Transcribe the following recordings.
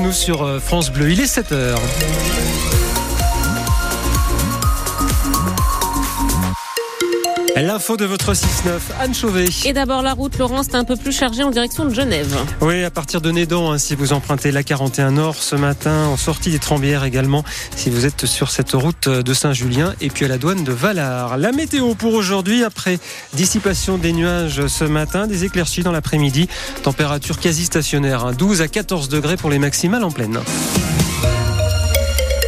nous sur euh, France Bleu. Il est 7 L'info de votre 6-9, Anne Chauvet. Et d'abord la route, Laurence, c'est un peu plus chargé en direction de Genève. Oui, à partir de Nédan, hein, si vous empruntez la 41 Nord ce matin, en sortie des Trembières également, si vous êtes sur cette route de Saint-Julien, et puis à la douane de Valard. La météo pour aujourd'hui, après dissipation des nuages ce matin, des éclaircies dans l'après-midi, température quasi stationnaire, 12 hein, à 14 degrés pour les maximales en pleine.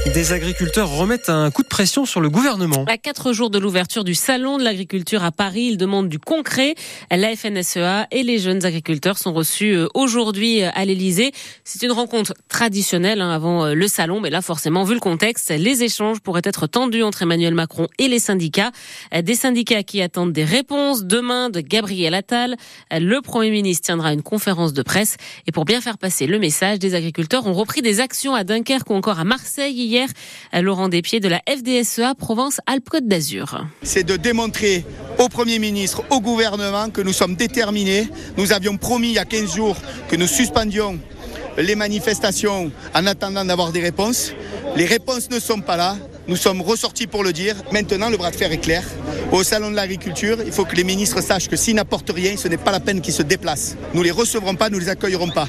Des agriculteurs remettent un coup de pression sur le gouvernement. À quatre jours de l'ouverture du salon de l'agriculture à Paris, ils demandent du concret. La FNSEA et les jeunes agriculteurs sont reçus euh, aujourd'hui euh, à l'Elysée. C'est une rencontre traditionnelle hein, avant euh, le salon, mais là forcément, vu le contexte, les échanges pourraient être tendus entre Emmanuel Macron et les syndicats. Des syndicats qui attendent des réponses demain de Gabriel Attal. Le Premier ministre tiendra une conférence de presse. Et pour bien faire passer le message, des agriculteurs ont repris des actions à Dunkerque ou encore à Marseille hier Laurent Despieds de la FDSEA Provence-Alpes-Côte d'Azur. C'est de démontrer au Premier ministre, au gouvernement que nous sommes déterminés. Nous avions promis il y a 15 jours que nous suspendions les manifestations en attendant d'avoir des réponses. Les réponses ne sont pas là. Nous sommes ressortis pour le dire. Maintenant, le bras de fer est clair. Au Salon de l'Agriculture, il faut que les ministres sachent que s'ils n'apportent rien, ce n'est pas la peine qu'ils se déplacent. Nous les recevrons pas, nous les accueillerons pas.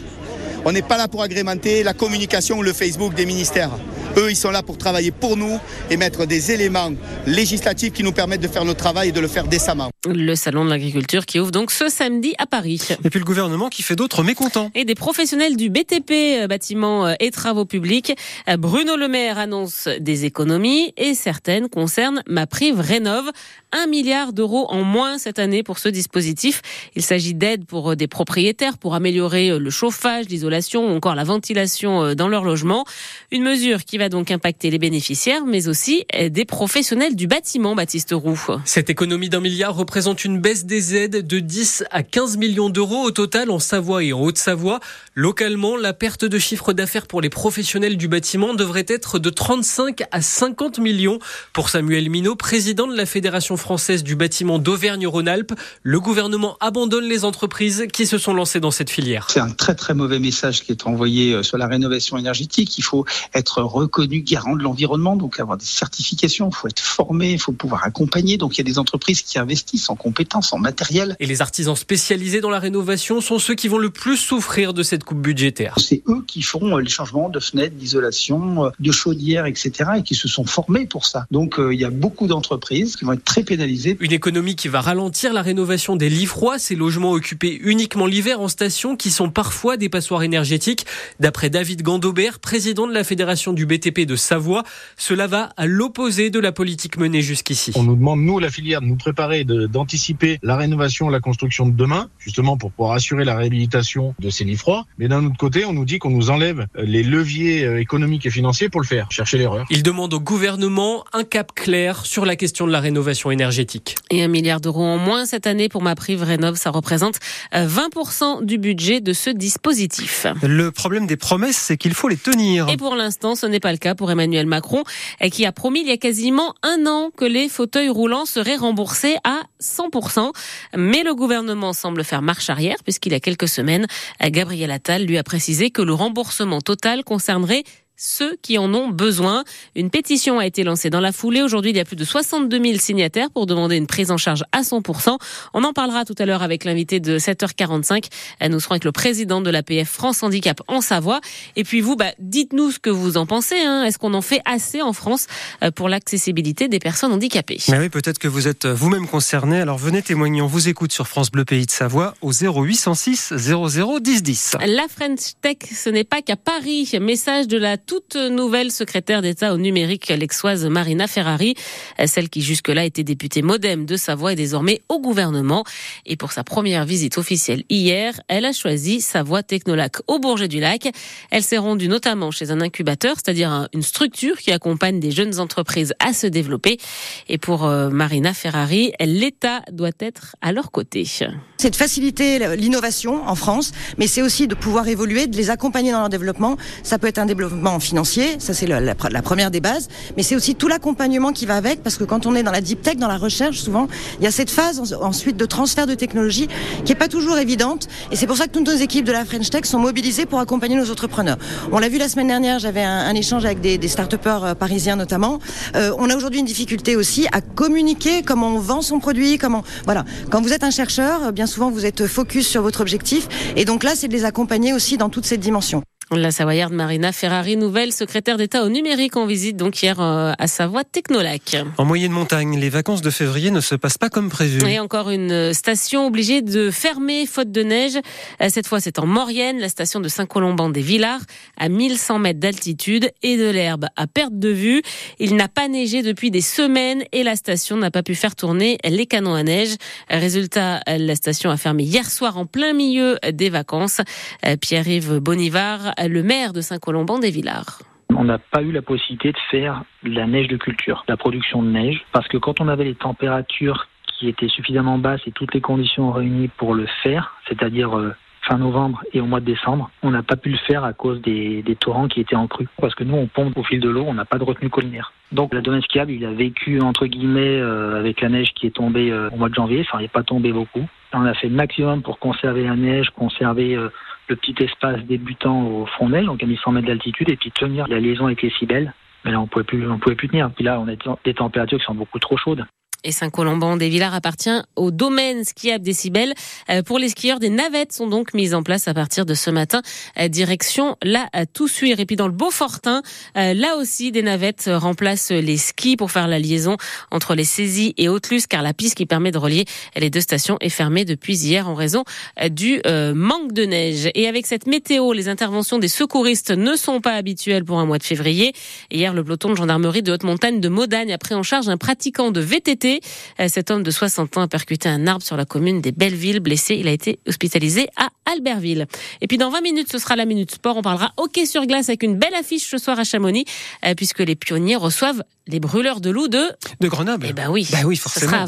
On n'est pas là pour agrémenter la communication ou le Facebook des ministères. Eux, ils sont là pour travailler pour nous et mettre des éléments législatifs qui nous permettent de faire notre travail et de le faire décemment. Le salon de l'agriculture qui ouvre donc ce samedi à Paris. Et puis le gouvernement qui fait d'autres mécontents. Et des professionnels du BTP, euh, bâtiments euh, et travaux publics. Euh, Bruno Le Maire annonce des économies et certaines concernent ma prive rénove. Un milliard d'euros en moins cette année pour ce dispositif. Il s'agit d'aides pour des propriétaires pour améliorer le chauffage, l'isolation ou encore la ventilation dans leur logement. Une mesure qui va donc impacter les bénéficiaires, mais aussi des professionnels du bâtiment, Baptiste Roux. Cette économie d'un milliard représente une baisse des aides de 10 à 15 millions d'euros au total en Savoie et en Haute-Savoie. Localement, la perte de chiffre d'affaires pour les professionnels du bâtiment devrait être de 35 à 50 millions. Pour Samuel Minot, président de la Fédération française du bâtiment d'Auvergne-Rhône-Alpes, le gouvernement abandonne les entreprises qui se sont lancées dans cette filière. C'est un très très mauvais message qui est envoyé euh, sur la rénovation énergétique. Il faut être reconnu garant de l'environnement, donc avoir des certifications, il faut être formé, il faut pouvoir accompagner. Donc il y a des entreprises qui investissent en compétences, en matériel. Et les artisans spécialisés dans la rénovation sont ceux qui vont le plus souffrir de cette coupe budgétaire. C'est eux qui font euh, les changements de fenêtres, d'isolation, euh, de chaudières, etc. et qui se sont formés pour ça. Donc il y a beaucoup d'entreprises qui vont être très Une économie qui va ralentir la rénovation des lits froids, ces logements occupés uniquement l'hiver en station qui sont parfois des passoires énergétiques. D'après David Gandobert, président de la Fédération du BTP de Savoie. Cela va à l'opposé de la politique menée jusqu'ici. On nous demande, nous, la filière, de nous préparer, d'anticiper la rénovation, la construction de demain, justement pour pouvoir assurer la réhabilitation de ces lits froids. Mais d'un autre côté, on nous dit qu'on nous enlève les leviers euh, économiques et financiers pour le faire. Chercher l'erreur. Il demande au gouvernement un cap clair sur la question de la rénovation énergétique. Et un milliard d'euros en moins cette année pour ma prive rénov, ça représente 20% euh, du budget de ce dispositif. Le problème des promesses, c'est qu'il faut les tenir. Et pour l'instant, ce n'est pas le cas pour Emmanuel Macron, qui a promis il y a quasiment un an que les fauteuils roulants seraient remboursés à 100%. Mais le gouvernement semble faire marche arrière, puisqu'il y a quelques semaines, Gabriel Attal lui a précisé que le remboursement total concernerait ceux qui en ont besoin. Une pétition a été lancée dans la foulée. Aujourd'hui, il y a plus de 62 000 signataires pour demander une prise en charge à 100%. On en parlera tout à l'heure avec l'invité de 7h45. Nous serons avec le président de l'APF France Handicap en Savoie. Et puis vous, bah, dites-nous ce que vous en pensez. Hein. Est-ce qu'on en fait assez en France euh, pour l'accessibilité des personnes handicapées? Mais Oui, peut-être que vous êtes vous-même concerné. Alors venez témoigner. On vous écoute sur France Bleu Pays de Savoie au 0806 00 10 10. La French Tech, ce n'est pas qu'à Paris. Message de la toute nouvelle secrétaire d'État au numérique, l'exoise Marina Ferrari, celle qui jusque-là était députée modem de Savoie est désormais au gouvernement. Et pour sa première visite officielle hier, elle a choisi Savoie Technolac au Bourget du Lac. Elle s'est rendue notamment chez un incubateur, c'est-à-dire une structure qui accompagne des jeunes entreprises à se développer. Et pour euh, Marina Ferrari, l'État doit être à leur côté. C'est de faciliter l'innovation en France, mais c'est aussi de pouvoir évoluer, de les accompagner dans leur développement. Ça peut être un développement financier, ça c'est la, première des bases, mais c'est aussi tout l'accompagnement qui va avec, parce que quand on est dans la deep tech, dans la recherche, souvent, il y a cette phase ensuite de transfert de technologie qui est pas toujours évidente, et c'est pour ça que toutes nos équipes de la French Tech sont mobilisées pour accompagner nos entrepreneurs. On l'a vu la semaine dernière, j'avais un, échange avec des, des start-upers parisiens notamment. Euh, on a aujourd'hui une difficulté aussi à communiquer comment on vend son produit, comment voilà. Quand vous êtes un chercheur, bien souvent vous êtes focus sur votre objectif, et donc là c'est de les accompagner aussi dans toute cette dimension. La Savoyarde Marina Ferrari, nouvelle secrétaire d'État au numérique en visite donc hier euh, à Savoie Technolac. En moyenne montagne, les vacances de février ne se passent pas comme prévu. Et encore une station obligée de fermer faute de neige. Euh, cette fois, c'est en Maurienne, la station de Saint-Colomban des Villars, à 1100 mètres d'altitude et de l'herbe à perte de vue. Il n'a pas neigé depuis des semaines et la station n'a pas pu faire tourner les canons à neige. Résultat, la station a fermé hier soir en plein milieu des vacances. Euh, Pierre-Yves Bonivard le maire de Saint-Colomban des Villars. On n'a pas eu la possibilité de faire la neige de culture, la production de neige, parce que quand on avait les températures qui étaient suffisamment basses et toutes les conditions réunies pour le faire, c'est-à-dire euh, fin novembre et au mois de décembre, on n'a pas pu le faire à cause des, torrents qui étaient en crue. Parce que nous, on pompe au fil de l'eau, on n'a pas de retenue collinaire. Donc la domaine skiable, il a vécu entre guillemets euh, avec la neige qui est tombée euh, au mois de janvier, enfin il n'est pas tombé beaucoup. On a fait le maximum pour conserver la neige, conserver le petit espace débutant au front neige, donc à 1100 mètres d'altitude, et puis tenir la liaison avec les cibelles. Mais là, on pouvait plus, on pouvait plus tenir. Puis là, on a des températures qui sont beaucoup trop chaudes et Saint-Colomban des Villars appartient au domaine skiable des Cibelles. Pour les skieurs, des navettes sont donc mises en place à partir de ce matin, direction la Toussuire. Et puis dans le Beaufortin, là aussi, des navettes remplacent les skis pour faire la liaison entre les saisies et Haute-Luce, car la piste qui permet de relier les deux stations est fermée depuis hier en raison du manque de neige. Et avec cette météo, les interventions des secouristes ne sont pas habituelles pour un mois de février. Hier, le peloton de gendarmerie de haute montagne de Modagne a pris en charge un pratiquant de VTT cet homme de 60 ans a percuté un arbre sur la commune des Bellevilles. Blessé, il a été hospitalisé à Albertville. Et puis dans 20 minutes, ce sera la Minute Sport. On parlera hockey sur glace avec une belle affiche ce soir à Chamonix, puisque les pionniers reçoivent les brûleurs de loup de... De Grenoble Eh ben oui. Ben oui, forcément.